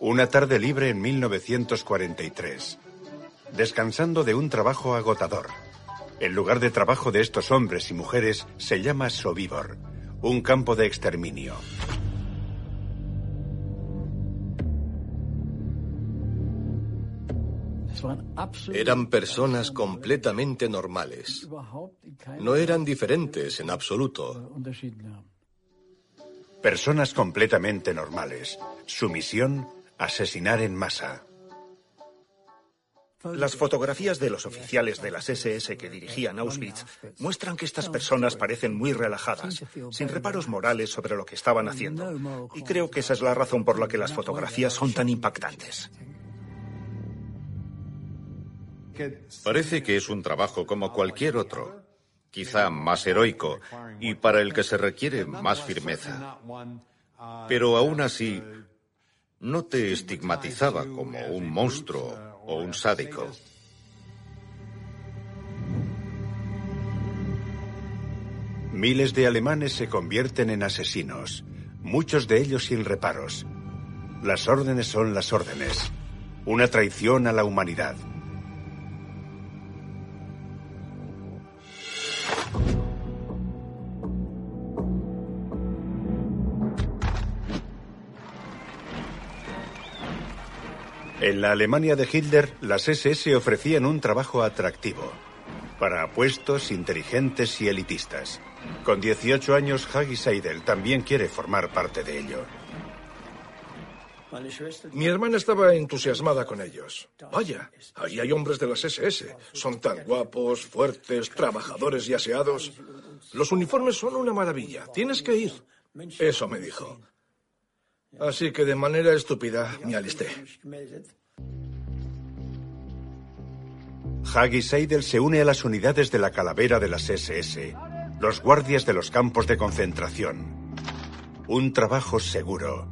Una tarde libre en 1943. Descansando de un trabajo agotador. El lugar de trabajo de estos hombres y mujeres se llama Sobibor, un campo de exterminio. Eran personas completamente normales. No eran diferentes en absoluto. Personas completamente normales. Su misión, asesinar en masa. Las fotografías de los oficiales de las SS que dirigían Auschwitz muestran que estas personas parecen muy relajadas, sin reparos morales sobre lo que estaban haciendo. Y creo que esa es la razón por la que las fotografías son tan impactantes. Parece que es un trabajo como cualquier otro, quizá más heroico y para el que se requiere más firmeza. Pero aún así, no te estigmatizaba como un monstruo o un sádico. Miles de alemanes se convierten en asesinos, muchos de ellos sin reparos. Las órdenes son las órdenes, una traición a la humanidad. En la Alemania de Hitler, las SS ofrecían un trabajo atractivo para apuestos, inteligentes y elitistas. Con 18 años, Hagi Seidel también quiere formar parte de ello. Mi hermana estaba entusiasmada con ellos. Vaya, ahí hay hombres de las SS. Son tan guapos, fuertes, trabajadores y aseados. Los uniformes son una maravilla. Tienes que ir. Eso me dijo. Así que de manera estúpida me alisté. Hagi Seidel se une a las unidades de la calavera de las SS, los guardias de los campos de concentración. Un trabajo seguro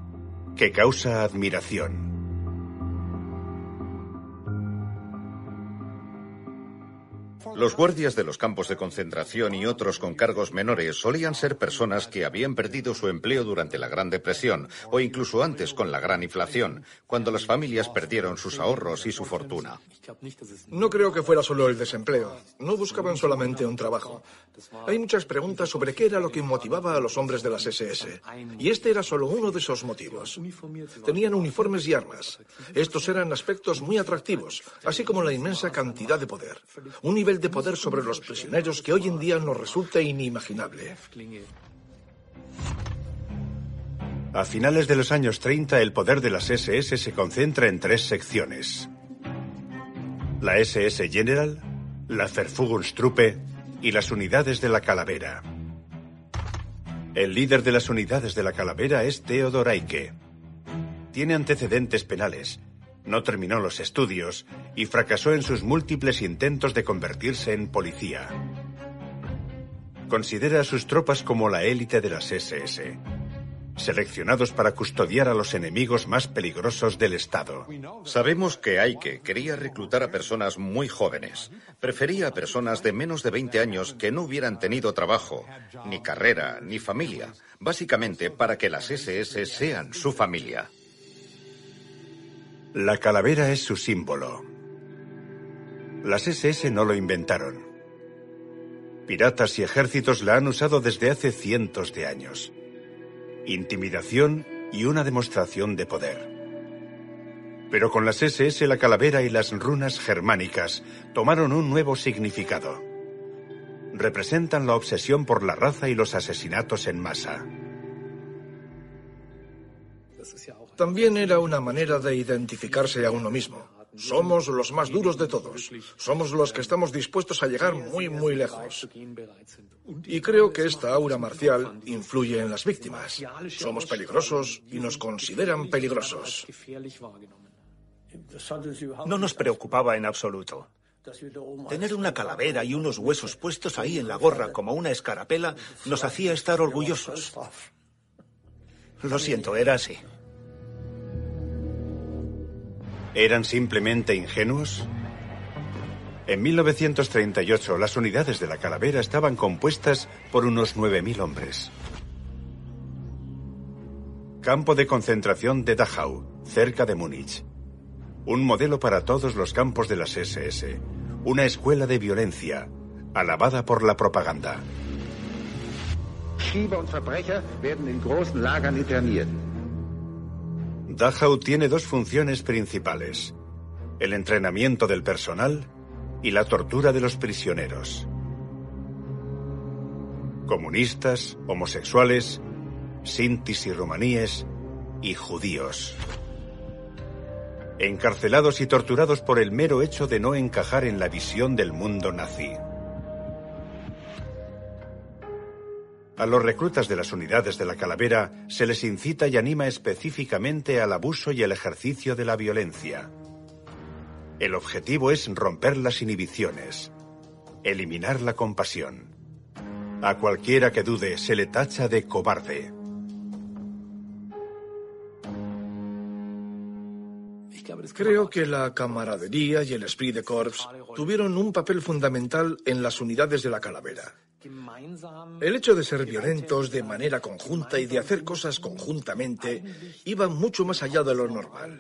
que causa admiración. Los guardias de los campos de concentración y otros con cargos menores solían ser personas que habían perdido su empleo durante la Gran Depresión o incluso antes con la gran inflación, cuando las familias perdieron sus ahorros y su fortuna. No creo que fuera solo el desempleo. No buscaban solamente un trabajo. Hay muchas preguntas sobre qué era lo que motivaba a los hombres de las SS. Y este era solo uno de esos motivos. Tenían uniformes y armas. Estos eran aspectos muy atractivos, así como la inmensa cantidad de poder. Un nivel de poder sobre los prisioneros que hoy en día nos resulta inimaginable. A finales de los años 30, el poder de las SS se concentra en tres secciones. La SS General, la Verfügungstruppe y las unidades de la Calavera. El líder de las unidades de la Calavera es Theodor Eicke. Tiene antecedentes penales, no terminó los estudios y fracasó en sus múltiples intentos de convertirse en policía. Considera a sus tropas como la élite de las SS, seleccionados para custodiar a los enemigos más peligrosos del Estado. Sabemos que Aike quería reclutar a personas muy jóvenes. Prefería a personas de menos de 20 años que no hubieran tenido trabajo, ni carrera, ni familia, básicamente para que las SS sean su familia. La calavera es su símbolo. Las SS no lo inventaron. Piratas y ejércitos la han usado desde hace cientos de años. Intimidación y una demostración de poder. Pero con las SS la calavera y las runas germánicas tomaron un nuevo significado. Representan la obsesión por la raza y los asesinatos en masa. También era una manera de identificarse a uno mismo. Somos los más duros de todos. Somos los que estamos dispuestos a llegar muy, muy lejos. Y creo que esta aura marcial influye en las víctimas. Somos peligrosos y nos consideran peligrosos. No nos preocupaba en absoluto. Tener una calavera y unos huesos puestos ahí en la gorra como una escarapela nos hacía estar orgullosos. Lo siento, era así. ¿Eran simplemente ingenuos? En 1938 las unidades de la calavera estaban compuestas por unos 9.000 hombres. Campo de concentración de Dachau, cerca de Múnich. Un modelo para todos los campos de las SS. Una escuela de violencia, alabada por la propaganda. Dachau tiene dos funciones principales. El entrenamiento del personal y la tortura de los prisioneros. Comunistas, homosexuales, sintis y romaníes y judíos. Encarcelados y torturados por el mero hecho de no encajar en la visión del mundo nazi. A los reclutas de las unidades de la calavera se les incita y anima específicamente al abuso y el ejercicio de la violencia. El objetivo es romper las inhibiciones, eliminar la compasión. A cualquiera que dude se le tacha de cobarde. Creo que la camaradería y el esprit de corps tuvieron un papel fundamental en las unidades de la calavera. El hecho de ser violentos de manera conjunta y de hacer cosas conjuntamente iba mucho más allá de lo normal.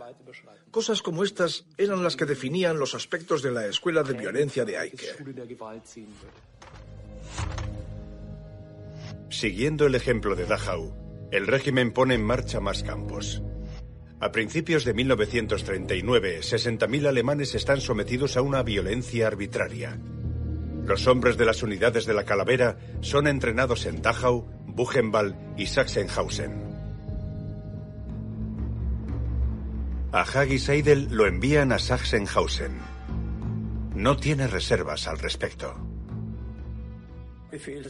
Cosas como estas eran las que definían los aspectos de la escuela de violencia de Aike. Siguiendo el ejemplo de Dachau, el régimen pone en marcha más campos. A principios de 1939, 60.000 alemanes están sometidos a una violencia arbitraria. Los hombres de las unidades de la calavera son entrenados en Dachau, Buchenwald y Sachsenhausen. A Hagi Seidel lo envían a Sachsenhausen. No tiene reservas al respecto.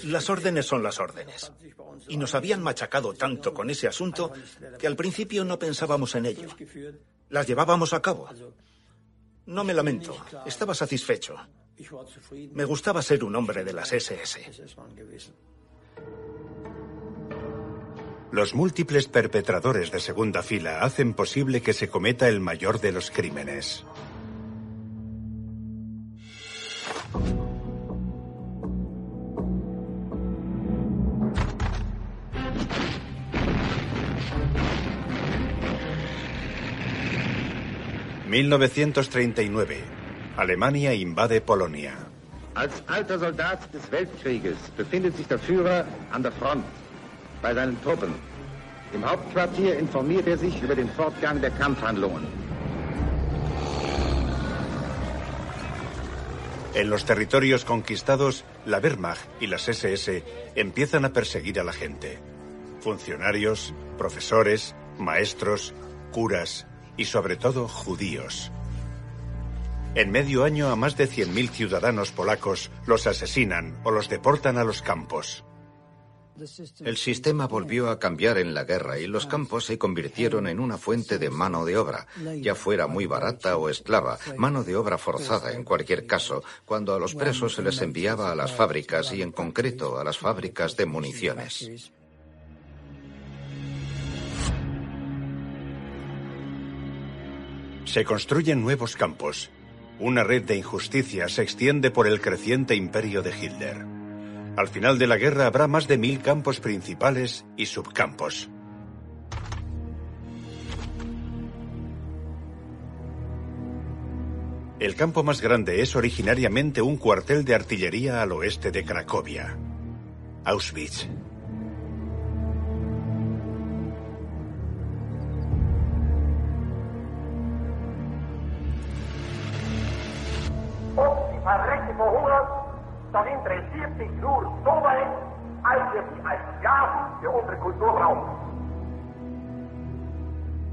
Las órdenes son las órdenes. Y nos habían machacado tanto con ese asunto que al principio no pensábamos en ello. Las llevábamos a cabo. No me lamento. Estaba satisfecho. Me gustaba ser un hombre de las SS. Los múltiples perpetradores de segunda fila hacen posible que se cometa el mayor de los crímenes. ...1939... Alemania invade Polonia. Als alter Soldat des Weltkrieges befindet sich der Führer an der Front bei seinen Truppen. Im Hauptquartier informiert er sich über den Fortgang der Kampfhandlungen. En los territorios conquistados, la Wehrmacht y las SS empiezan a perseguir a la gente. Funcionarios, profesores, maestros, curas y sobre todo judíos. En medio año a más de 100.000 ciudadanos polacos los asesinan o los deportan a los campos. El sistema volvió a cambiar en la guerra y los campos se convirtieron en una fuente de mano de obra, ya fuera muy barata o esclava, mano de obra forzada en cualquier caso, cuando a los presos se les enviaba a las fábricas y en concreto a las fábricas de municiones. Se construyen nuevos campos. Una red de injusticia se extiende por el creciente imperio de Hitler. Al final de la guerra habrá más de mil campos principales y subcampos. El campo más grande es originariamente un cuartel de artillería al oeste de Cracovia, Auschwitz.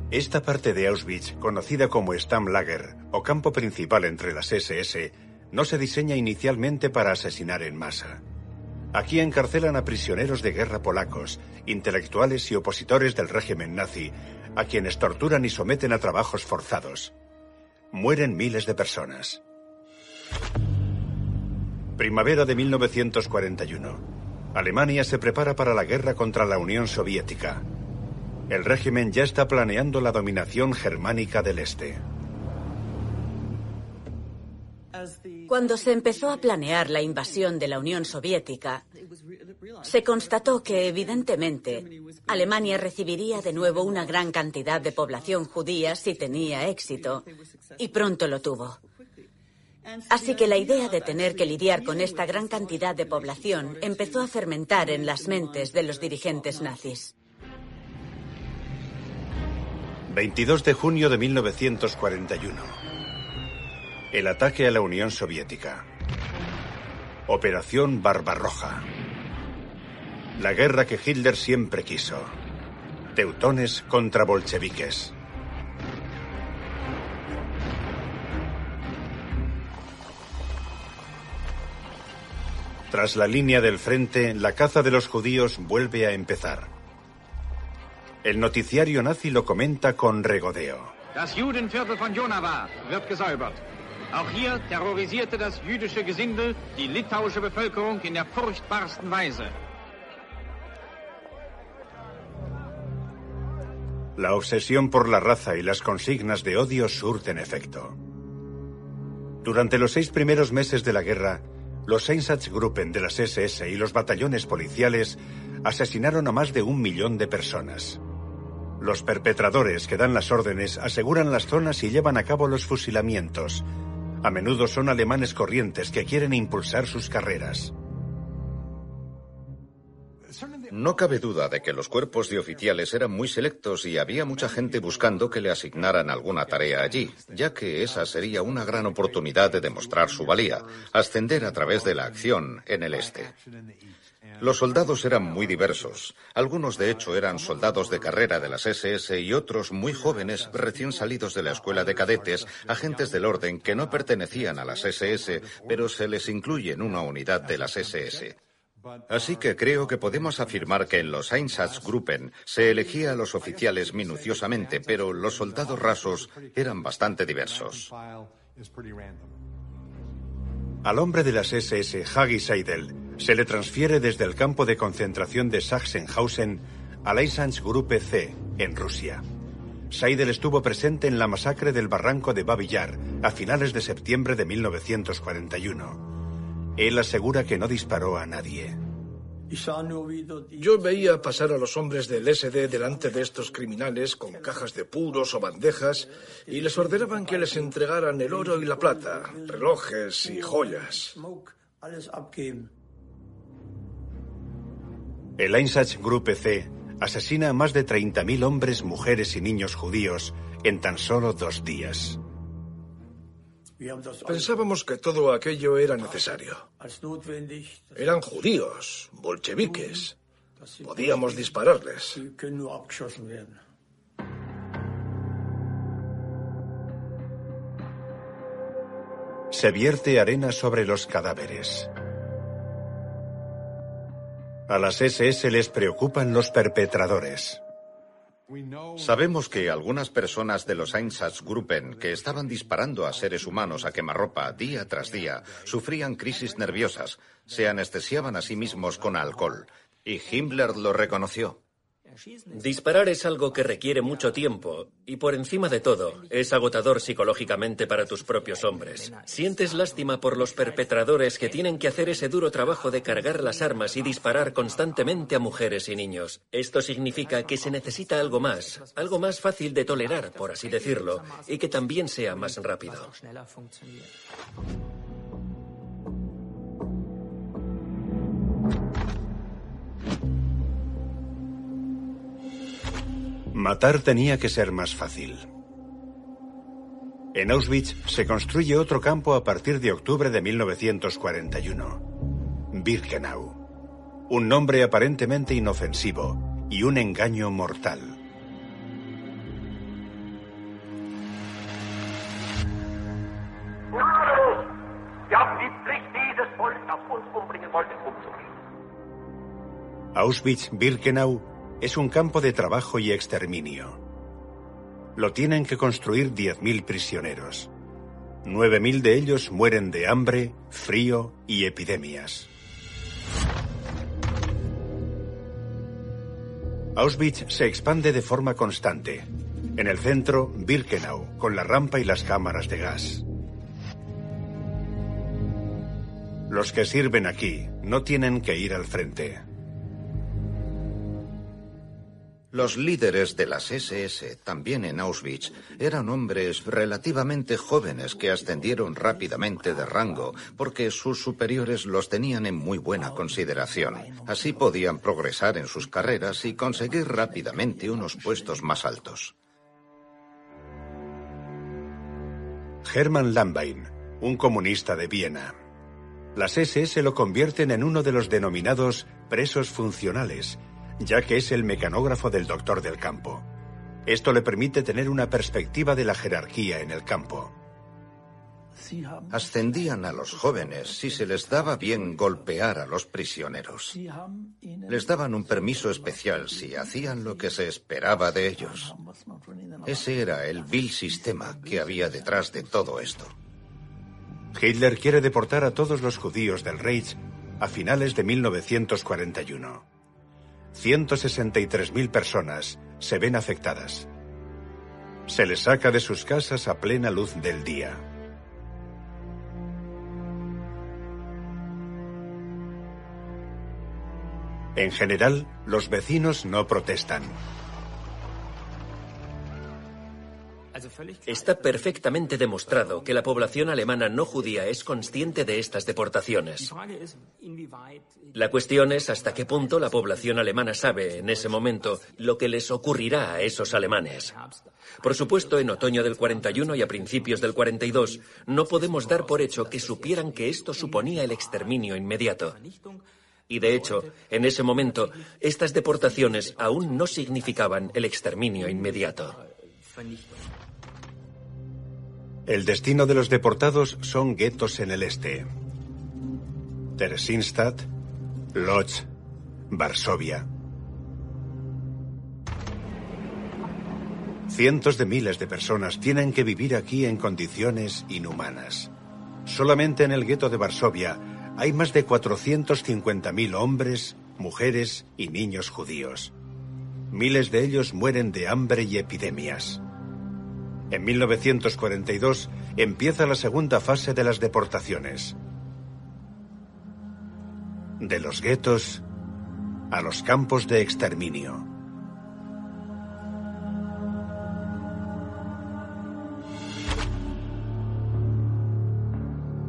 Esta parte de Auschwitz, conocida como Stammlager o campo principal entre las SS, no se diseña inicialmente para asesinar en masa. Aquí encarcelan a prisioneros de guerra polacos, intelectuales y opositores del régimen nazi, a quienes torturan y someten a trabajos forzados. Mueren miles de personas. Primavera de 1941. Alemania se prepara para la guerra contra la Unión Soviética. El régimen ya está planeando la dominación germánica del Este. Cuando se empezó a planear la invasión de la Unión Soviética, se constató que, evidentemente, Alemania recibiría de nuevo una gran cantidad de población judía si tenía éxito, y pronto lo tuvo. Así que la idea de tener que lidiar con esta gran cantidad de población empezó a fermentar en las mentes de los dirigentes nazis. 22 de junio de 1941. El ataque a la Unión Soviética. Operación Barbarroja. La guerra que Hitler siempre quiso. Teutones contra bolcheviques. Tras la línea del frente, la caza de los judíos vuelve a empezar. El noticiario nazi lo comenta con regodeo. Das Judenviertel von Jonava wird gesäubert. Auch hier terrorisierte das jüdische Gesindel die litauische Bevölkerung in der furchtbarsten Weise. La obsesión por la raza y las consignas de odio surten efecto. Durante los seis primeros meses de la guerra, los Einsatzgruppen de las SS y los batallones policiales asesinaron a más de un millón de personas. Los perpetradores que dan las órdenes aseguran las zonas y llevan a cabo los fusilamientos. A menudo son alemanes corrientes que quieren impulsar sus carreras. No cabe duda de que los cuerpos de oficiales eran muy selectos y había mucha gente buscando que le asignaran alguna tarea allí, ya que esa sería una gran oportunidad de demostrar su valía, ascender a través de la acción en el este. Los soldados eran muy diversos. Algunos, de hecho, eran soldados de carrera de las SS y otros muy jóvenes, recién salidos de la escuela de cadetes, agentes del orden que no pertenecían a las SS, pero se les incluye en una unidad de las SS. Así que creo que podemos afirmar que en los Einsatzgruppen se elegía a los oficiales minuciosamente, pero los soldados rasos eran bastante diversos. Al hombre de las SS, Hagi Seidel, se le transfiere desde el campo de concentración de Sachsenhausen al Einsatzgruppe C, en Rusia. Seidel estuvo presente en la masacre del barranco de Babillar a finales de septiembre de 1941. Él asegura que no disparó a nadie. Yo veía pasar a los hombres del SD delante de estos criminales con cajas de puros o bandejas y les ordenaban que les entregaran el oro y la plata, relojes y joyas. El Einsatzgruppe C asesina a más de 30.000 hombres, mujeres y niños judíos en tan solo dos días. Pensábamos que todo aquello era necesario. Eran judíos, bolcheviques. Podíamos dispararles. Se vierte arena sobre los cadáveres. A las SS les preocupan los perpetradores. Sabemos que algunas personas de los Einsatzgruppen que estaban disparando a seres humanos a quemarropa día tras día sufrían crisis nerviosas, se anestesiaban a sí mismos con alcohol, y Himmler lo reconoció. Disparar es algo que requiere mucho tiempo y por encima de todo es agotador psicológicamente para tus propios hombres. Sientes lástima por los perpetradores que tienen que hacer ese duro trabajo de cargar las armas y disparar constantemente a mujeres y niños. Esto significa que se necesita algo más, algo más fácil de tolerar, por así decirlo, y que también sea más rápido. Matar tenía que ser más fácil. En Auschwitz se construye otro campo a partir de octubre de 1941. Birkenau. Un nombre aparentemente inofensivo y un engaño mortal. Auschwitz-Birkenau es un campo de trabajo y exterminio. Lo tienen que construir 10.000 prisioneros. 9.000 de ellos mueren de hambre, frío y epidemias. Auschwitz se expande de forma constante. En el centro, Birkenau, con la rampa y las cámaras de gas. Los que sirven aquí no tienen que ir al frente. Los líderes de las SS, también en Auschwitz, eran hombres relativamente jóvenes que ascendieron rápidamente de rango porque sus superiores los tenían en muy buena consideración. Así podían progresar en sus carreras y conseguir rápidamente unos puestos más altos. Hermann Lambain, un comunista de Viena. Las SS lo convierten en uno de los denominados presos funcionales ya que es el mecanógrafo del doctor del campo. Esto le permite tener una perspectiva de la jerarquía en el campo. Ascendían a los jóvenes si se les daba bien golpear a los prisioneros. Les daban un permiso especial si hacían lo que se esperaba de ellos. Ese era el vil sistema que había detrás de todo esto. Hitler quiere deportar a todos los judíos del Reich a finales de 1941. 163.000 personas se ven afectadas. Se les saca de sus casas a plena luz del día. En general, los vecinos no protestan. Está perfectamente demostrado que la población alemana no judía es consciente de estas deportaciones. La cuestión es hasta qué punto la población alemana sabe en ese momento lo que les ocurrirá a esos alemanes. Por supuesto, en otoño del 41 y a principios del 42, no podemos dar por hecho que supieran que esto suponía el exterminio inmediato. Y de hecho, en ese momento, estas deportaciones aún no significaban el exterminio inmediato. El destino de los deportados son guetos en el este. Theresienstadt, Lodz, Varsovia. Cientos de miles de personas tienen que vivir aquí en condiciones inhumanas. Solamente en el gueto de Varsovia hay más de 450.000 hombres, mujeres y niños judíos. Miles de ellos mueren de hambre y epidemias. En 1942 empieza la segunda fase de las deportaciones. De los guetos a los campos de exterminio.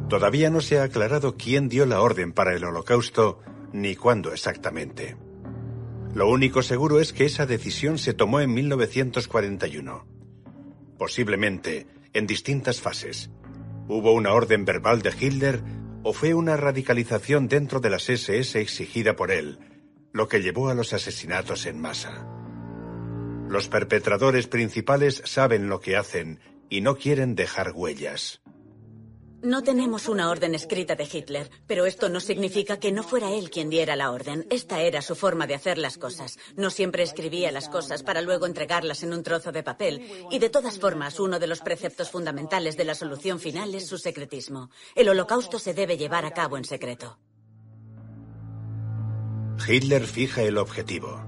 Todavía no se ha aclarado quién dio la orden para el holocausto ni cuándo exactamente. Lo único seguro es que esa decisión se tomó en 1941 posiblemente en distintas fases. ¿Hubo una orden verbal de Hitler o fue una radicalización dentro de las SS exigida por él, lo que llevó a los asesinatos en masa? Los perpetradores principales saben lo que hacen y no quieren dejar huellas. No tenemos una orden escrita de Hitler, pero esto no significa que no fuera él quien diera la orden. Esta era su forma de hacer las cosas. No siempre escribía las cosas para luego entregarlas en un trozo de papel. Y de todas formas, uno de los preceptos fundamentales de la solución final es su secretismo. El holocausto se debe llevar a cabo en secreto. Hitler fija el objetivo.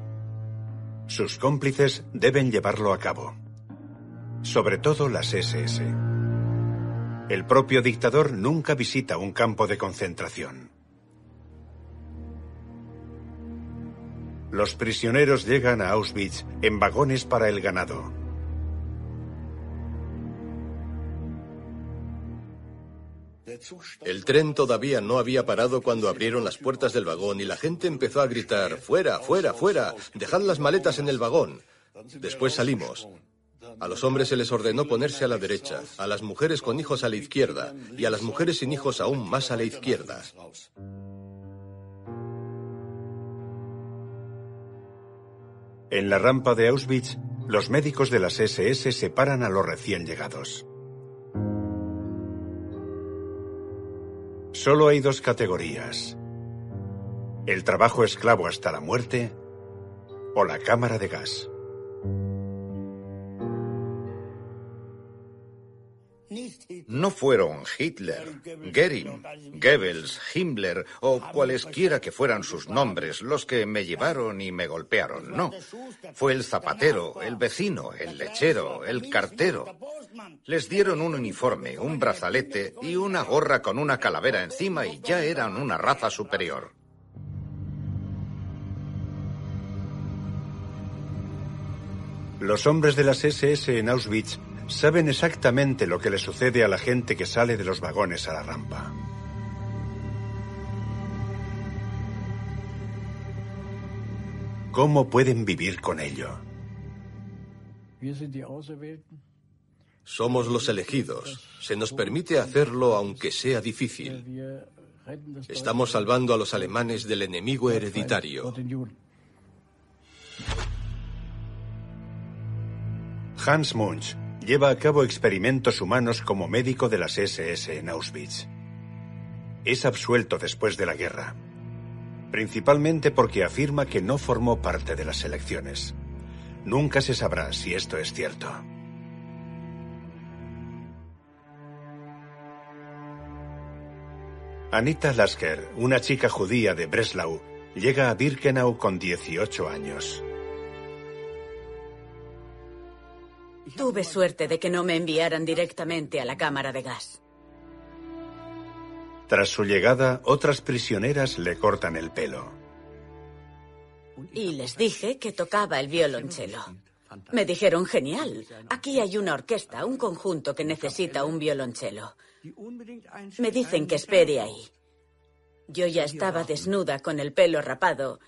Sus cómplices deben llevarlo a cabo. Sobre todo las SS. El propio dictador nunca visita un campo de concentración. Los prisioneros llegan a Auschwitz en vagones para el ganado. El tren todavía no había parado cuando abrieron las puertas del vagón y la gente empezó a gritar, fuera, fuera, fuera, dejad las maletas en el vagón. Después salimos. A los hombres se les ordenó ponerse a la derecha, a las mujeres con hijos a la izquierda y a las mujeres sin hijos aún más a la izquierda. En la rampa de Auschwitz, los médicos de las SS separan a los recién llegados. Solo hay dos categorías. El trabajo esclavo hasta la muerte o la cámara de gas. No fueron Hitler, Goering, Goebbels, Himmler o cualesquiera que fueran sus nombres los que me llevaron y me golpearon, no. Fue el zapatero, el vecino, el lechero, el cartero. Les dieron un uniforme, un brazalete y una gorra con una calavera encima y ya eran una raza superior. Los hombres de las SS en Auschwitz saben exactamente lo que le sucede a la gente que sale de los vagones a la rampa. ¿Cómo pueden vivir con ello? Somos los elegidos. Se nos permite hacerlo aunque sea difícil. Estamos salvando a los alemanes del enemigo hereditario. Hans Munch lleva a cabo experimentos humanos como médico de las SS en Auschwitz. Es absuelto después de la guerra, principalmente porque afirma que no formó parte de las elecciones. Nunca se sabrá si esto es cierto. Anita Lasker, una chica judía de Breslau, llega a Birkenau con 18 años. Tuve suerte de que no me enviaran directamente a la cámara de gas. Tras su llegada, otras prisioneras le cortan el pelo. Y les dije que tocaba el violonchelo. Me dijeron, genial, aquí hay una orquesta, un conjunto que necesita un violonchelo. Me dicen que espere ahí. Yo ya estaba desnuda con el pelo rapado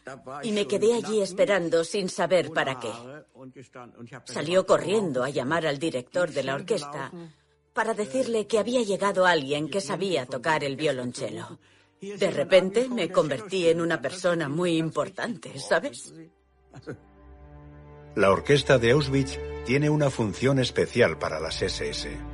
y me quedé allí esperando sin saber para qué. Salió corriendo a llamar al director de la orquesta para decirle que había llegado alguien que sabía tocar el violonchelo. De repente me convertí en una persona muy importante, ¿sabes? La orquesta de Auschwitz tiene una función especial para las SS.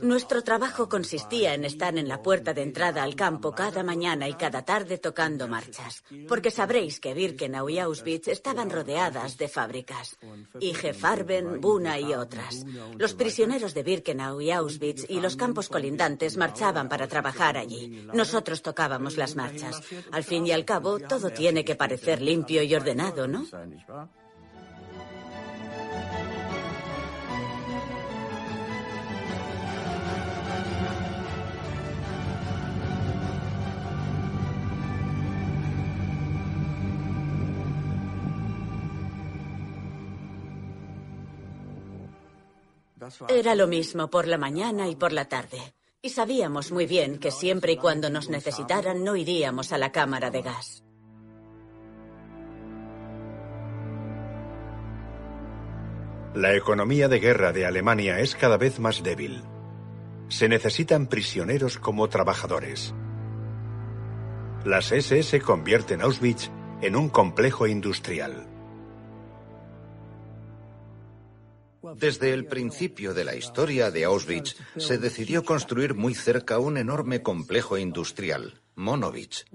Nuestro trabajo consistía en estar en la puerta de entrada al campo cada mañana y cada tarde tocando marchas, porque sabréis que Birkenau y Auschwitz estaban rodeadas de fábricas, IG Farben, Buna y otras. Los prisioneros de Birkenau y Auschwitz y los campos colindantes marchaban para trabajar allí. Nosotros tocábamos las marchas. Al fin y al cabo, todo tiene que parecer limpio y ordenado, ¿no? Era lo mismo por la mañana y por la tarde. Y sabíamos muy bien que siempre y cuando nos necesitaran no iríamos a la cámara de gas. La economía de guerra de Alemania es cada vez más débil. Se necesitan prisioneros como trabajadores. Las SS convierten Auschwitz en un complejo industrial. Desde el principio de la historia de Auschwitz se decidió construir muy cerca un enorme complejo industrial, Monovich.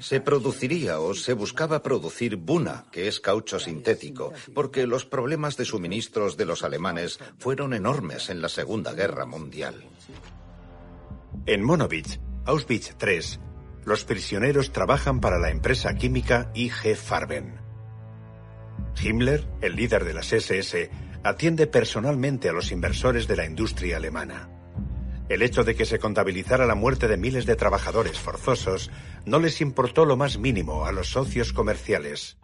Se produciría o se buscaba producir Buna, que es caucho sintético, porque los problemas de suministros de los alemanes fueron enormes en la Segunda Guerra Mundial. En Monovich, Auschwitz III, los prisioneros trabajan para la empresa química IG Farben. Himmler, el líder de las SS, atiende personalmente a los inversores de la industria alemana. El hecho de que se contabilizara la muerte de miles de trabajadores forzosos no les importó lo más mínimo a los socios comerciales.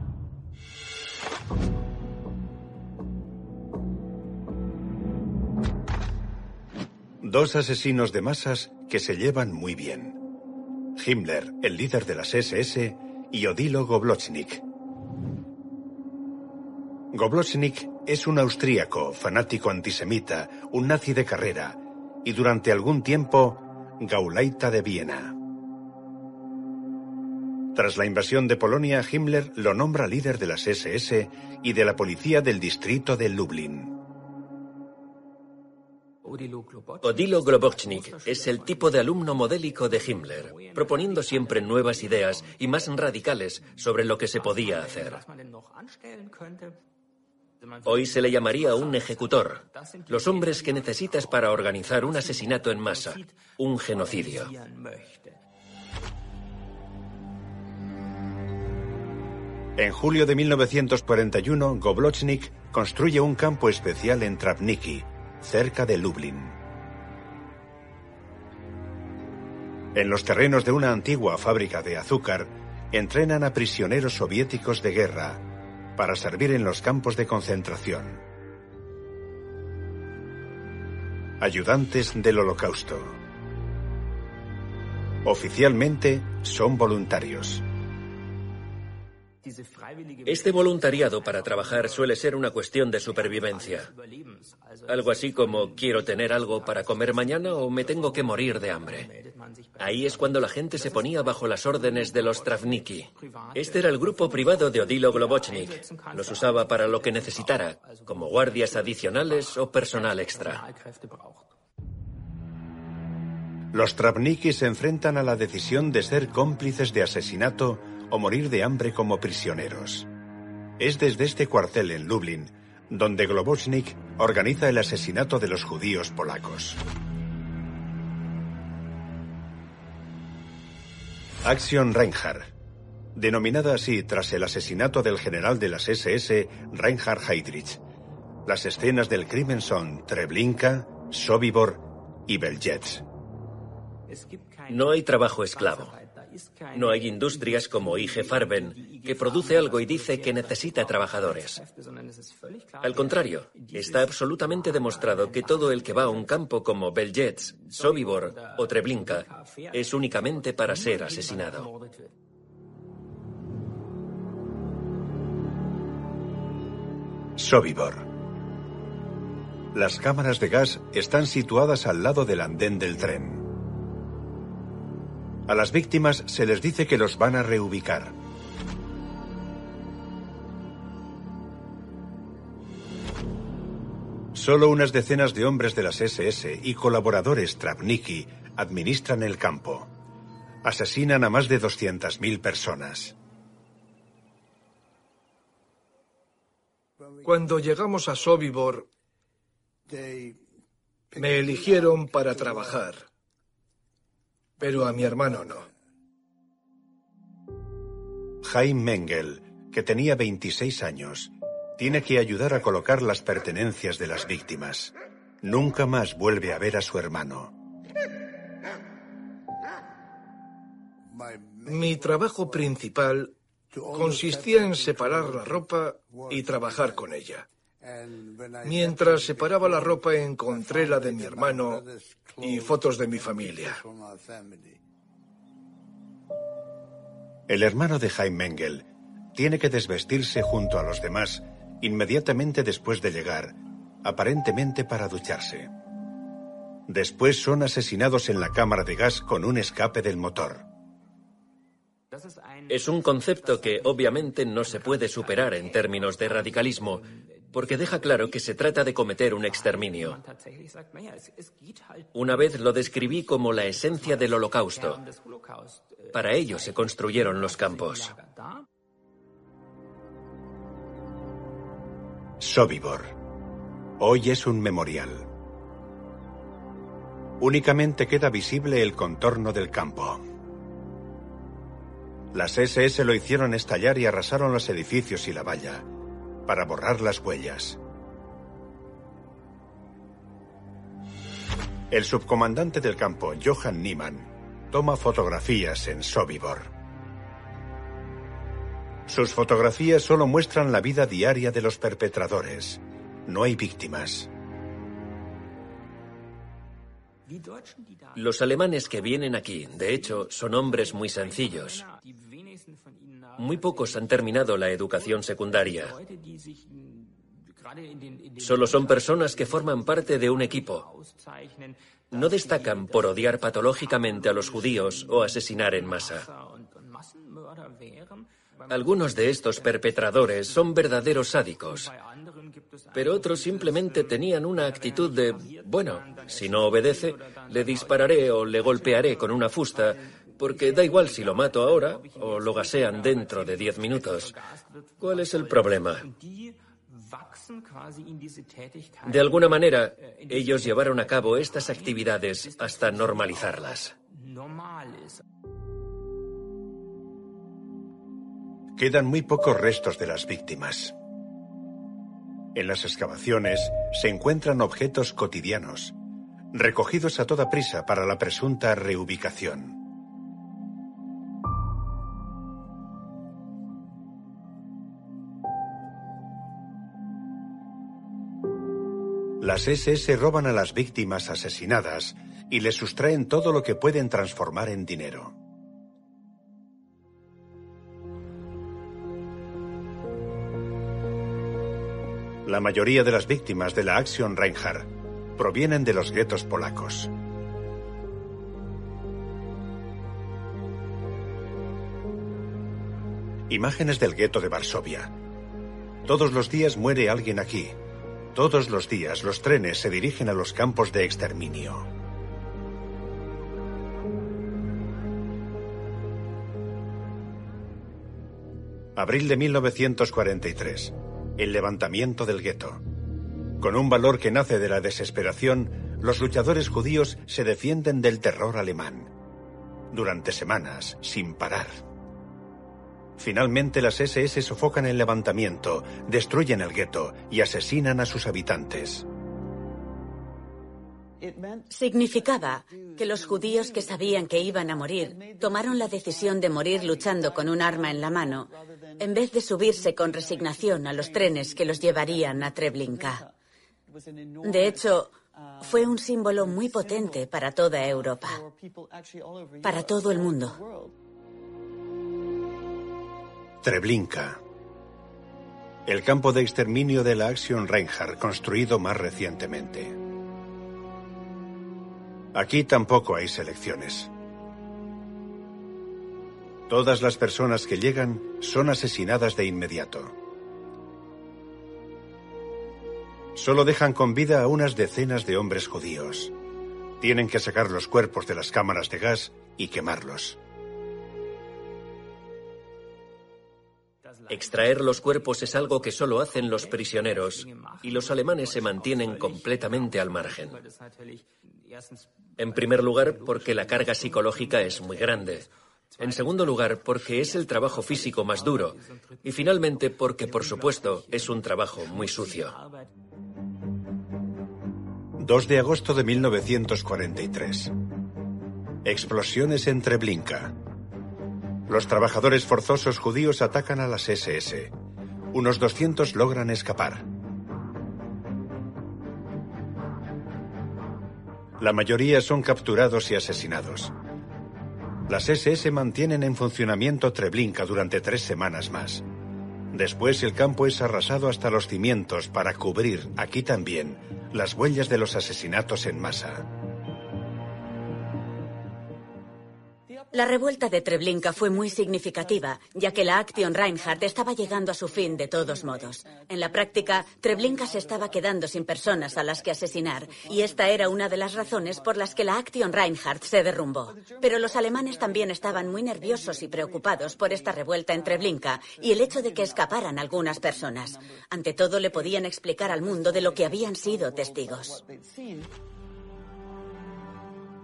Dos asesinos de masas que se llevan muy bien. Himmler, el líder de las SS, y Odilo Goblochnik. Goblochnik es un austríaco, fanático antisemita, un nazi de carrera y durante algún tiempo Gaulaita de Viena. Tras la invasión de Polonia, Himmler lo nombra líder de las SS y de la policía del distrito de Lublin. Odilo Globochnik es el tipo de alumno modélico de Himmler, proponiendo siempre nuevas ideas y más radicales sobre lo que se podía hacer. Hoy se le llamaría un ejecutor. Los hombres que necesitas para organizar un asesinato en masa, un genocidio. En julio de 1941, Goblochnik construye un campo especial en Travniki, cerca de Lublin. En los terrenos de una antigua fábrica de azúcar, entrenan a prisioneros soviéticos de guerra para servir en los campos de concentración. Ayudantes del Holocausto. Oficialmente son voluntarios. Este voluntariado para trabajar suele ser una cuestión de supervivencia. Algo así como quiero tener algo para comer mañana o me tengo que morir de hambre. Ahí es cuando la gente se ponía bajo las órdenes de los Travniki. Este era el grupo privado de Odilo Globochnik. Los usaba para lo que necesitara, como guardias adicionales o personal extra. Los Travniki se enfrentan a la decisión de ser cómplices de asesinato o morir de hambre como prisioneros. Es desde este cuartel en Lublin donde Globochnik organiza el asesinato de los judíos polacos. Action Reinhardt, denominada así tras el asesinato del general de las SS Reinhard Heydrich. Las escenas del crimen son Treblinka, Sobibor y Beljetz. No hay trabajo esclavo. No hay industrias como IG Farben, que produce algo y dice que necesita trabajadores. Al contrario, está absolutamente demostrado que todo el que va a un campo como Beljetz, Sobibor o Treblinka es únicamente para ser asesinado. Sobibor. Las cámaras de gas están situadas al lado del andén del tren. A las víctimas se les dice que los van a reubicar. Solo unas decenas de hombres de las SS y colaboradores Travniki administran el campo. Asesinan a más de 200.000 personas. Cuando llegamos a Sobibor, me eligieron para trabajar pero a mi hermano no. Jaime Mengel, que tenía 26 años, tiene que ayudar a colocar las pertenencias de las víctimas. Nunca más vuelve a ver a su hermano. Mi trabajo principal consistía en separar la ropa y trabajar con ella. Mientras separaba la ropa encontré la de mi hermano y fotos de mi familia. El hermano de Jaime Mengel tiene que desvestirse junto a los demás inmediatamente después de llegar, aparentemente para ducharse. Después son asesinados en la cámara de gas con un escape del motor. Es un concepto que obviamente no se puede superar en términos de radicalismo, porque deja claro que se trata de cometer un exterminio. Una vez lo describí como la esencia del holocausto. Para ello se construyeron los campos. Sobibor. Hoy es un memorial. Únicamente queda visible el contorno del campo. Las SS lo hicieron estallar y arrasaron los edificios y la valla para borrar las huellas. El subcomandante del campo, Johann Niemann, toma fotografías en Sobibor. Sus fotografías solo muestran la vida diaria de los perpetradores. No hay víctimas. Los alemanes que vienen aquí, de hecho, son hombres muy sencillos. Muy pocos han terminado la educación secundaria. Solo son personas que forman parte de un equipo. No destacan por odiar patológicamente a los judíos o asesinar en masa. Algunos de estos perpetradores son verdaderos sádicos, pero otros simplemente tenían una actitud de, bueno, si no obedece, le dispararé o le golpearé con una fusta porque da igual si lo mato ahora o lo gasean dentro de diez minutos. ¿Cuál es el problema? De alguna manera, ellos llevaron a cabo estas actividades hasta normalizarlas. Quedan muy pocos restos de las víctimas. En las excavaciones se encuentran objetos cotidianos, recogidos a toda prisa para la presunta reubicación. Las SS roban a las víctimas asesinadas y les sustraen todo lo que pueden transformar en dinero. La mayoría de las víctimas de la Action Reinhardt provienen de los guetos polacos. Imágenes del gueto de Varsovia. Todos los días muere alguien aquí. Todos los días los trenes se dirigen a los campos de exterminio. Abril de 1943. El levantamiento del gueto. Con un valor que nace de la desesperación, los luchadores judíos se defienden del terror alemán. Durante semanas, sin parar. Finalmente las SS sofocan el levantamiento, destruyen el gueto y asesinan a sus habitantes. Significaba que los judíos que sabían que iban a morir tomaron la decisión de morir luchando con un arma en la mano, en vez de subirse con resignación a los trenes que los llevarían a Treblinka. De hecho, fue un símbolo muy potente para toda Europa, para todo el mundo. Treblinka. El campo de exterminio de la Action Reinhardt construido más recientemente. Aquí tampoco hay selecciones. Todas las personas que llegan son asesinadas de inmediato. Solo dejan con vida a unas decenas de hombres judíos. Tienen que sacar los cuerpos de las cámaras de gas y quemarlos. Extraer los cuerpos es algo que solo hacen los prisioneros y los alemanes se mantienen completamente al margen. En primer lugar, porque la carga psicológica es muy grande. En segundo lugar, porque es el trabajo físico más duro. Y finalmente, porque, por supuesto, es un trabajo muy sucio. 2 de agosto de 1943. Explosiones en Treblinka. Los trabajadores forzosos judíos atacan a las SS. Unos 200 logran escapar. La mayoría son capturados y asesinados. Las SS mantienen en funcionamiento Treblinka durante tres semanas más. Después el campo es arrasado hasta los cimientos para cubrir, aquí también, las huellas de los asesinatos en masa. La revuelta de Treblinka fue muy significativa, ya que la Action Reinhardt estaba llegando a su fin de todos modos. En la práctica, Treblinka se estaba quedando sin personas a las que asesinar, y esta era una de las razones por las que la Action Reinhardt se derrumbó. Pero los alemanes también estaban muy nerviosos y preocupados por esta revuelta en Treblinka y el hecho de que escaparan algunas personas. Ante todo, le podían explicar al mundo de lo que habían sido testigos.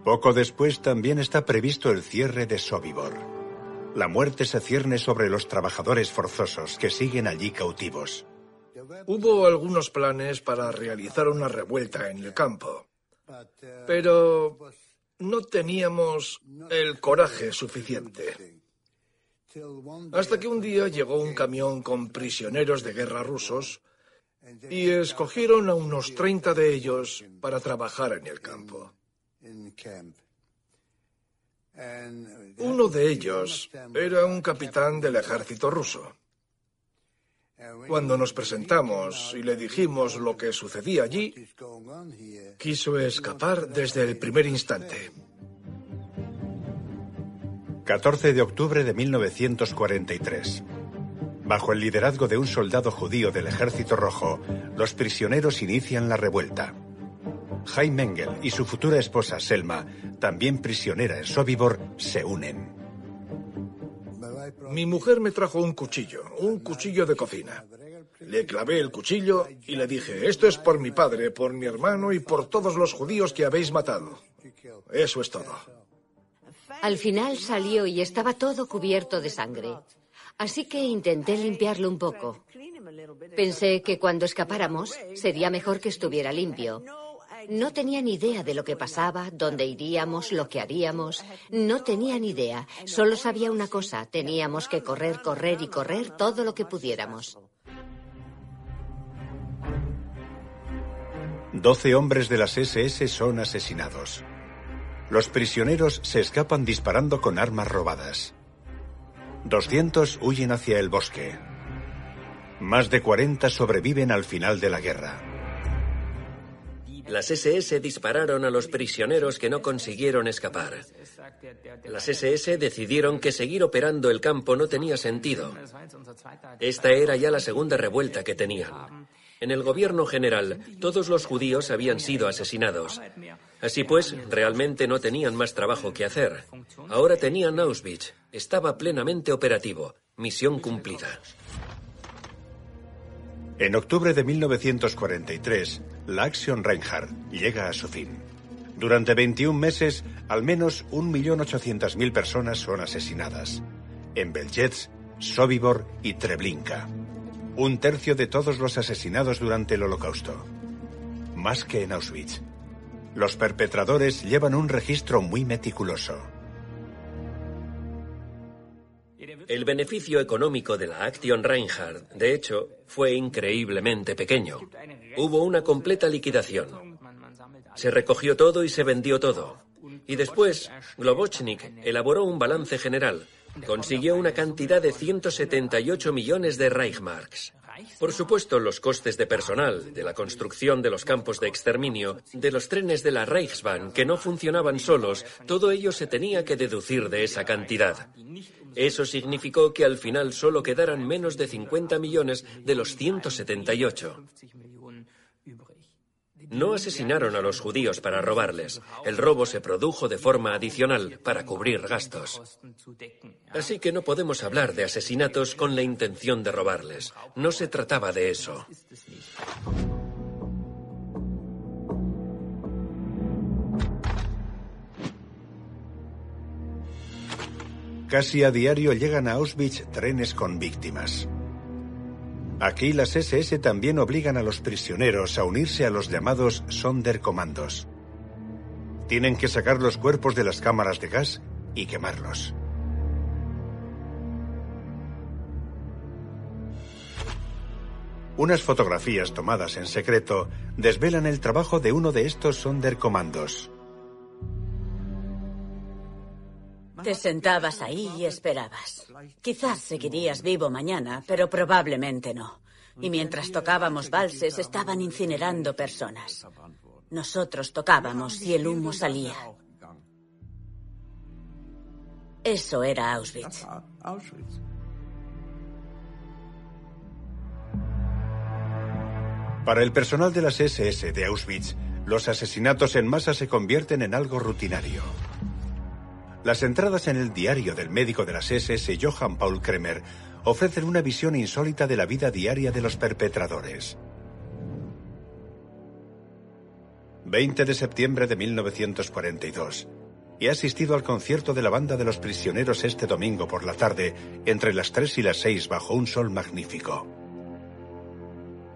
Poco después también está previsto el cierre de Sobibor. La muerte se cierne sobre los trabajadores forzosos que siguen allí cautivos. Hubo algunos planes para realizar una revuelta en el campo, pero no teníamos el coraje suficiente. Hasta que un día llegó un camión con prisioneros de guerra rusos y escogieron a unos 30 de ellos para trabajar en el campo. Uno de ellos era un capitán del ejército ruso. Cuando nos presentamos y le dijimos lo que sucedía allí, quiso escapar desde el primer instante. 14 de octubre de 1943. Bajo el liderazgo de un soldado judío del Ejército Rojo, los prisioneros inician la revuelta. Jaime Engel y su futura esposa Selma, también prisionera en Sobibor, se unen. Mi mujer me trajo un cuchillo, un cuchillo de cocina. Le clavé el cuchillo y le dije, esto es por mi padre, por mi hermano y por todos los judíos que habéis matado. Eso es todo. Al final salió y estaba todo cubierto de sangre. Así que intenté limpiarlo un poco. Pensé que cuando escapáramos sería mejor que estuviera limpio. No tenía ni idea de lo que pasaba, dónde iríamos, lo que haríamos. No tenía ni idea. Solo sabía una cosa. Teníamos que correr, correr y correr todo lo que pudiéramos. Doce hombres de las SS son asesinados. Los prisioneros se escapan disparando con armas robadas. 200 huyen hacia el bosque. Más de 40 sobreviven al final de la guerra. Las SS dispararon a los prisioneros que no consiguieron escapar. Las SS decidieron que seguir operando el campo no tenía sentido. Esta era ya la segunda revuelta que tenían. En el gobierno general, todos los judíos habían sido asesinados. Así pues, realmente no tenían más trabajo que hacer. Ahora tenían Auschwitz. Estaba plenamente operativo. Misión cumplida. En octubre de 1943, la acción Reinhardt llega a su fin. Durante 21 meses, al menos 1.800.000 personas son asesinadas. En Belzec, Sobibor y Treblinka. Un tercio de todos los asesinados durante el Holocausto. Más que en Auschwitz. Los perpetradores llevan un registro muy meticuloso. El beneficio económico de la acción Reinhardt, de hecho, fue increíblemente pequeño. Hubo una completa liquidación. Se recogió todo y se vendió todo. Y después, Globochnik elaboró un balance general. Consiguió una cantidad de 178 millones de Reichmarks. Por supuesto, los costes de personal, de la construcción de los campos de exterminio, de los trenes de la Reichsbahn que no funcionaban solos, todo ello se tenía que deducir de esa cantidad. Eso significó que al final solo quedaran menos de 50 millones de los 178. No asesinaron a los judíos para robarles. El robo se produjo de forma adicional para cubrir gastos. Así que no podemos hablar de asesinatos con la intención de robarles. No se trataba de eso. Casi a diario llegan a Auschwitz trenes con víctimas. Aquí las SS también obligan a los prisioneros a unirse a los llamados Sonderkommandos. Tienen que sacar los cuerpos de las cámaras de gas y quemarlos. Unas fotografías tomadas en secreto desvelan el trabajo de uno de estos Sonderkommandos. Te sentabas ahí y esperabas. Quizás seguirías vivo mañana, pero probablemente no. Y mientras tocábamos valses estaban incinerando personas. Nosotros tocábamos y el humo salía. Eso era Auschwitz. Para el personal de las SS de Auschwitz, los asesinatos en masa se convierten en algo rutinario. Las entradas en el diario del médico de las SS, Johann Paul Kremer, ofrecen una visión insólita de la vida diaria de los perpetradores. 20 de septiembre de 1942. He asistido al concierto de la banda de los prisioneros este domingo por la tarde, entre las 3 y las 6, bajo un sol magnífico.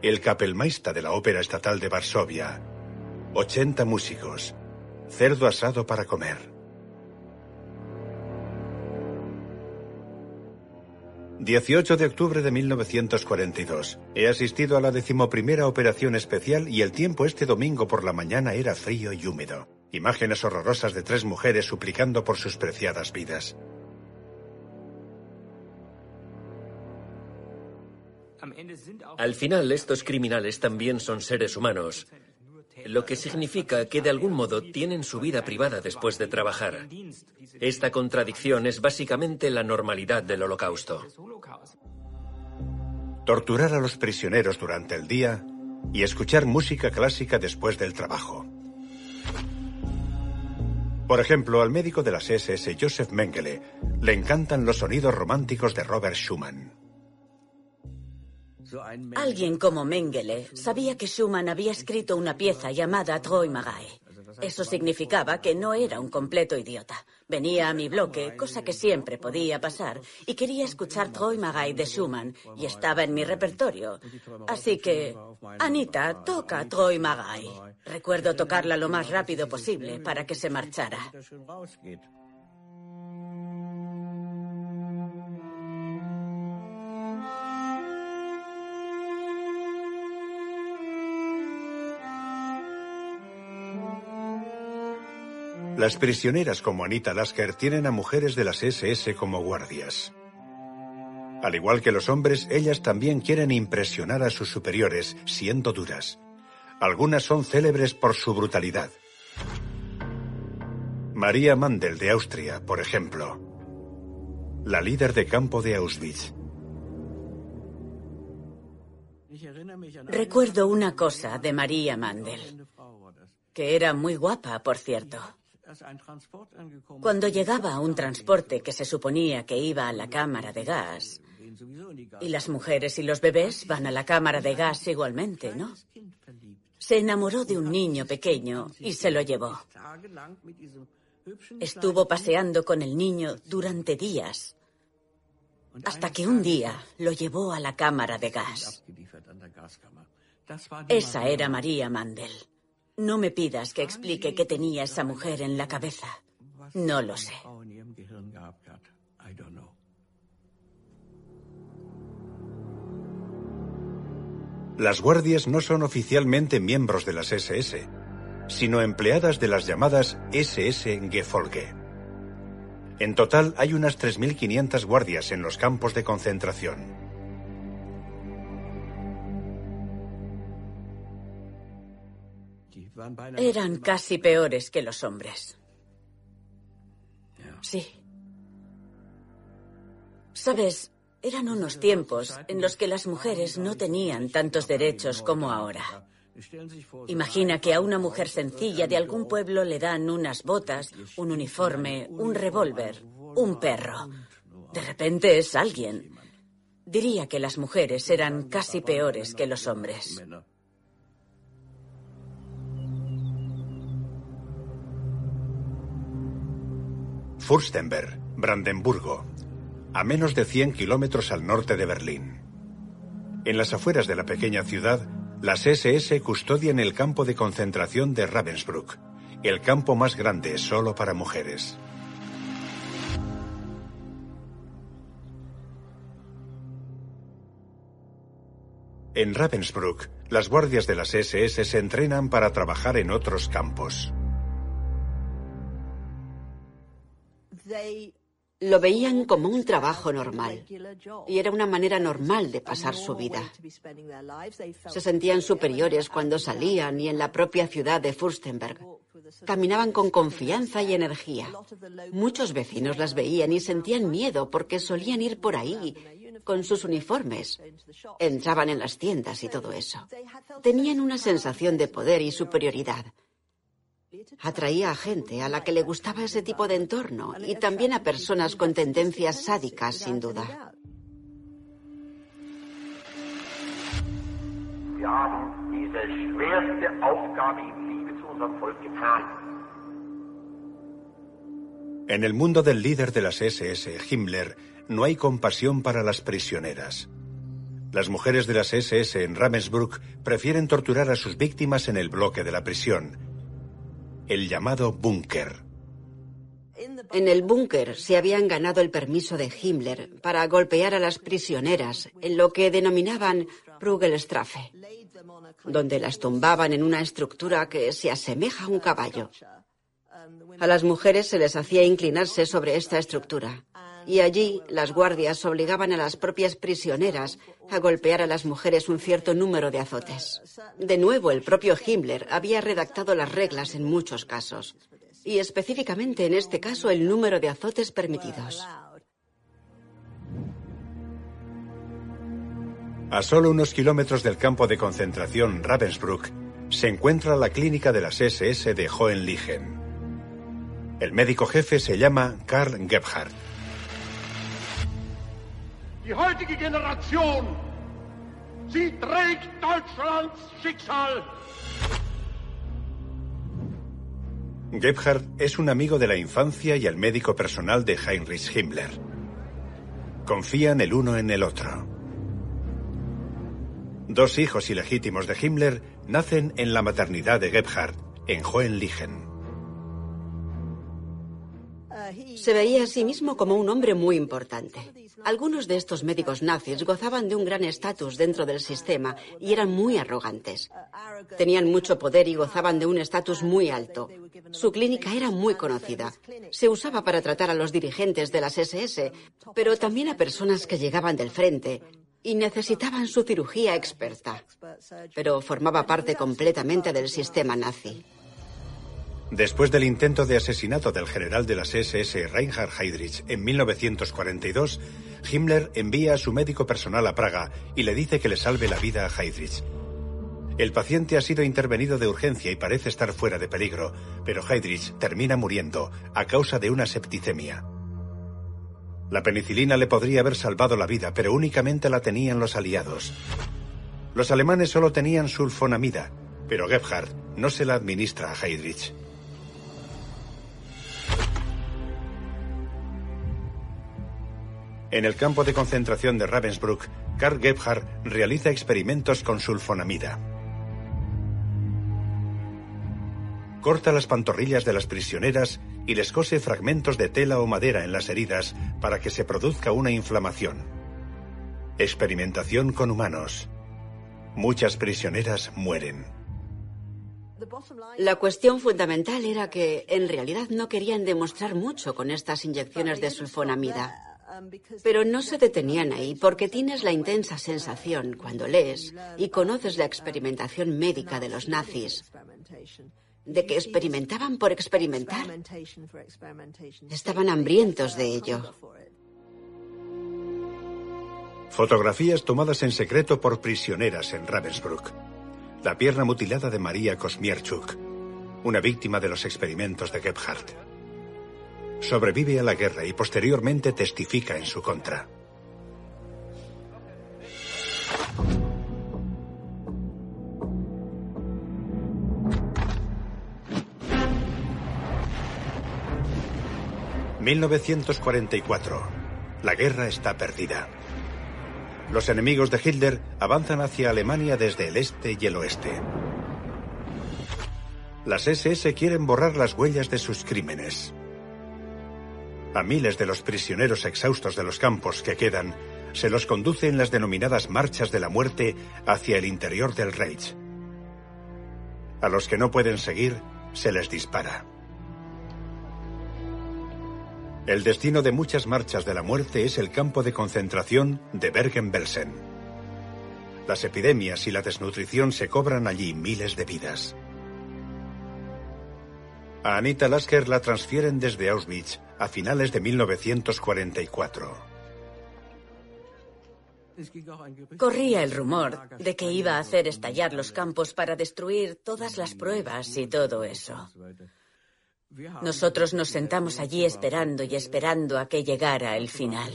El Kapellmeister de la Ópera Estatal de Varsovia. 80 músicos. Cerdo asado para comer. 18 de octubre de 1942. He asistido a la decimoprimera operación especial y el tiempo este domingo por la mañana era frío y húmedo. Imágenes horrorosas de tres mujeres suplicando por sus preciadas vidas. Al final, estos criminales también son seres humanos, lo que significa que de algún modo tienen su vida privada después de trabajar. Esta contradicción es básicamente la normalidad del holocausto. Torturar a los prisioneros durante el día y escuchar música clásica después del trabajo. Por ejemplo, al médico de las SS, Joseph Mengele, le encantan los sonidos románticos de Robert Schumann. Alguien como Mengele sabía que Schumann había escrito una pieza llamada Troy Magai. Eso significaba que no era un completo idiota. Venía a mi bloque, cosa que siempre podía pasar, y quería escuchar Troy Magai de Schumann, y estaba en mi repertorio. Así que, Anita, toca Troy Magai. Recuerdo tocarla lo más rápido posible para que se marchara. Las prisioneras como Anita Lasker tienen a mujeres de las SS como guardias. Al igual que los hombres, ellas también quieren impresionar a sus superiores, siendo duras. Algunas son célebres por su brutalidad. María Mandel de Austria, por ejemplo. La líder de campo de Auschwitz. Recuerdo una cosa de María Mandel, que era muy guapa, por cierto. Cuando llegaba un transporte que se suponía que iba a la cámara de gas, y las mujeres y los bebés van a la cámara de gas igualmente, ¿no? Se enamoró de un niño pequeño y se lo llevó. Estuvo paseando con el niño durante días, hasta que un día lo llevó a la cámara de gas. Esa era María Mandel. No me pidas que explique qué tenía esa mujer en la cabeza. No lo sé. Las guardias no son oficialmente miembros de las SS, sino empleadas de las llamadas SS Gefolge. En total hay unas 3.500 guardias en los campos de concentración. Eran casi peores que los hombres. Sí. Sabes, eran unos tiempos en los que las mujeres no tenían tantos derechos como ahora. Imagina que a una mujer sencilla de algún pueblo le dan unas botas, un uniforme, un revólver, un perro. De repente es alguien. Diría que las mujeres eran casi peores que los hombres. Fürstenberg, Brandenburgo, a menos de 100 kilómetros al norte de Berlín. En las afueras de la pequeña ciudad, las SS custodian el campo de concentración de Ravensbrück, el campo más grande solo para mujeres. En Ravensbrück, las guardias de las SS se entrenan para trabajar en otros campos. Lo veían como un trabajo normal y era una manera normal de pasar su vida. Se sentían superiores cuando salían y en la propia ciudad de Fürstenberg. Caminaban con confianza y energía. Muchos vecinos las veían y sentían miedo porque solían ir por ahí con sus uniformes. Entraban en las tiendas y todo eso. Tenían una sensación de poder y superioridad. Atraía a gente a la que le gustaba ese tipo de entorno y también a personas con tendencias sádicas, sin duda. En el mundo del líder de las SS, Himmler, no hay compasión para las prisioneras. Las mujeres de las SS en Ravensbrück prefieren torturar a sus víctimas en el bloque de la prisión, el llamado búnker. En el búnker se habían ganado el permiso de Himmler para golpear a las prisioneras en lo que denominaban Prügelstrafe, donde las tumbaban en una estructura que se asemeja a un caballo. A las mujeres se les hacía inclinarse sobre esta estructura y allí las guardias obligaban a las propias prisioneras a golpear a las mujeres un cierto número de azotes. De nuevo, el propio Himmler había redactado las reglas en muchos casos, y específicamente en este caso el número de azotes permitidos. A solo unos kilómetros del campo de concentración Ravensbrück se encuentra la clínica de las SS de Hohenlichen. El médico jefe se llama Karl Sie trägt Deutschlands Schicksal. Gebhard es un amigo de la infancia y el médico personal de Heinrich Himmler. Confían el uno en el otro. Dos hijos ilegítimos de Himmler nacen en la maternidad de Gebhard, en Hohenlichen. Se veía a sí mismo como un hombre muy importante. Algunos de estos médicos nazis gozaban de un gran estatus dentro del sistema y eran muy arrogantes. Tenían mucho poder y gozaban de un estatus muy alto. Su clínica era muy conocida. Se usaba para tratar a los dirigentes de las SS, pero también a personas que llegaban del frente y necesitaban su cirugía experta. Pero formaba parte completamente del sistema nazi. Después del intento de asesinato del general de las SS Reinhard Heydrich en 1942, Himmler envía a su médico personal a Praga y le dice que le salve la vida a Heydrich. El paciente ha sido intervenido de urgencia y parece estar fuera de peligro, pero Heydrich termina muriendo a causa de una septicemia. La penicilina le podría haber salvado la vida, pero únicamente la tenían los aliados. Los alemanes solo tenían sulfonamida, pero Gebhard no se la administra a Heydrich. En el campo de concentración de Ravensbrück, Karl Gebhard realiza experimentos con sulfonamida. Corta las pantorrillas de las prisioneras y les cose fragmentos de tela o madera en las heridas para que se produzca una inflamación. Experimentación con humanos. Muchas prisioneras mueren. La cuestión fundamental era que en realidad no querían demostrar mucho con estas inyecciones de sulfonamida. Pero no se detenían ahí porque tienes la intensa sensación cuando lees y conoces la experimentación médica de los nazis de que experimentaban por experimentar. Estaban hambrientos de ello. Fotografías tomadas en secreto por prisioneras en Ravensbrück. La pierna mutilada de María Kosmierchuk, una víctima de los experimentos de Gebhardt. Sobrevive a la guerra y posteriormente testifica en su contra. «1944. La guerra está perdida. Los enemigos de Hitler avanzan hacia Alemania desde el este y el oeste. Las SS quieren borrar las huellas de sus crímenes. A miles de los prisioneros exhaustos de los campos que quedan, se los conduce en las denominadas marchas de la muerte hacia el interior del Reich. A los que no pueden seguir, se les dispara. El destino de muchas marchas de la muerte es el campo de concentración de Bergen-Belsen. Las epidemias y la desnutrición se cobran allí miles de vidas. A Anita Lasker la transfieren desde Auschwitz a finales de 1944. Corría el rumor de que iba a hacer estallar los campos para destruir todas las pruebas y todo eso. Nosotros nos sentamos allí esperando y esperando a que llegara el final.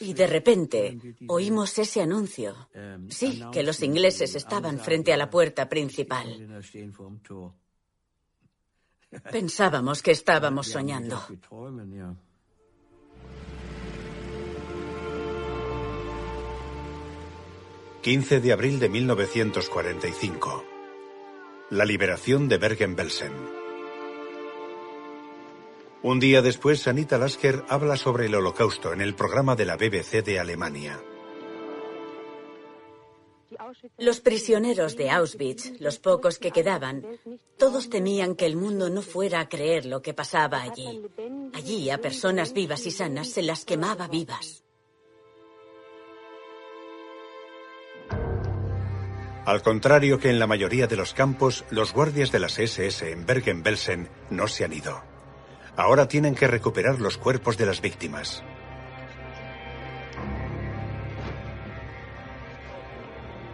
Y de repente oímos ese anuncio. Sí, que los ingleses estaban frente a la puerta principal. Pensábamos que estábamos soñando. ...15 de abril de 1945... ...la liberación de Bergen-Belsen... Un día después, Anita Lasker habla sobre el holocausto en el programa de la BBC de Alemania. Los prisioneros de Auschwitz, los pocos que quedaban, todos temían que el mundo no fuera a creer lo que pasaba allí. Allí a personas vivas y sanas se las quemaba vivas. Al contrario que en la mayoría de los campos, los guardias de las SS en Bergen-Belsen no se han ido. Ahora tienen que recuperar los cuerpos de las víctimas.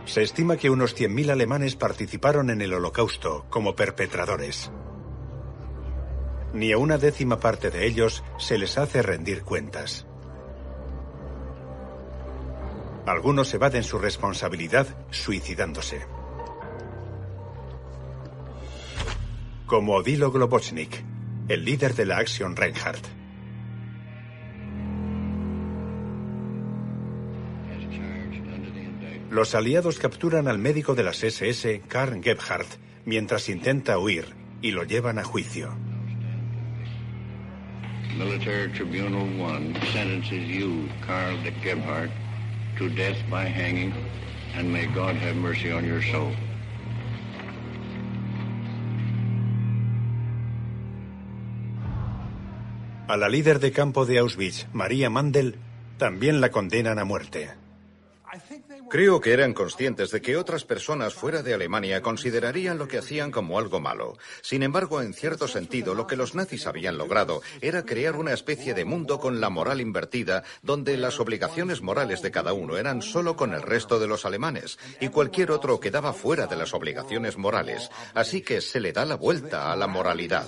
Se estima que unos 100.000 alemanes participaron en el holocausto como perpetradores. Ni a una décima parte de ellos se les hace rendir cuentas. Algunos evaden su responsabilidad suicidándose. Como Odilo Globochnik, el líder de la Action Reinhardt. Los aliados capturan al médico de las SS, Karl Gebhardt, mientras intenta huir y lo llevan a juicio. Military Tribunal 1 sentences you, Karl Gebhardt, to death by hanging, and may God have mercy on your soul. A la líder de campo de Auschwitz, María Mandel, también la condenan a muerte. Creo que eran conscientes de que otras personas fuera de Alemania considerarían lo que hacían como algo malo. Sin embargo, en cierto sentido, lo que los nazis habían logrado era crear una especie de mundo con la moral invertida, donde las obligaciones morales de cada uno eran solo con el resto de los alemanes y cualquier otro quedaba fuera de las obligaciones morales. Así que se le da la vuelta a la moralidad.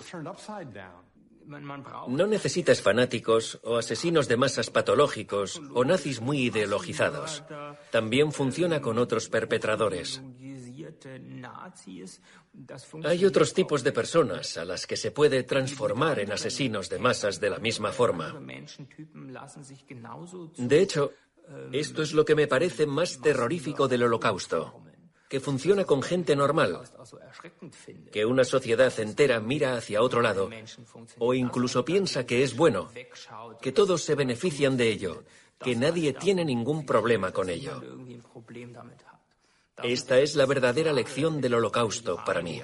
No necesitas fanáticos o asesinos de masas patológicos o nazis muy ideologizados. También funciona con otros perpetradores. Hay otros tipos de personas a las que se puede transformar en asesinos de masas de la misma forma. De hecho, esto es lo que me parece más terrorífico del holocausto que funciona con gente normal, que una sociedad entera mira hacia otro lado o incluso piensa que es bueno, que todos se benefician de ello, que nadie tiene ningún problema con ello. Esta es la verdadera lección del holocausto para mí.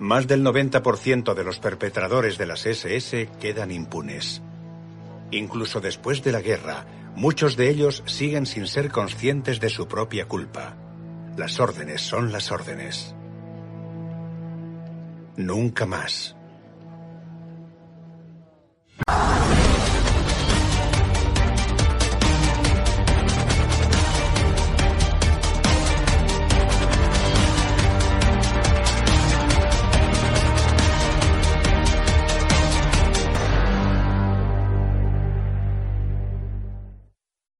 Más del 90% de los perpetradores de las SS quedan impunes. Incluso después de la guerra, muchos de ellos siguen sin ser conscientes de su propia culpa. Las órdenes son las órdenes. Nunca más.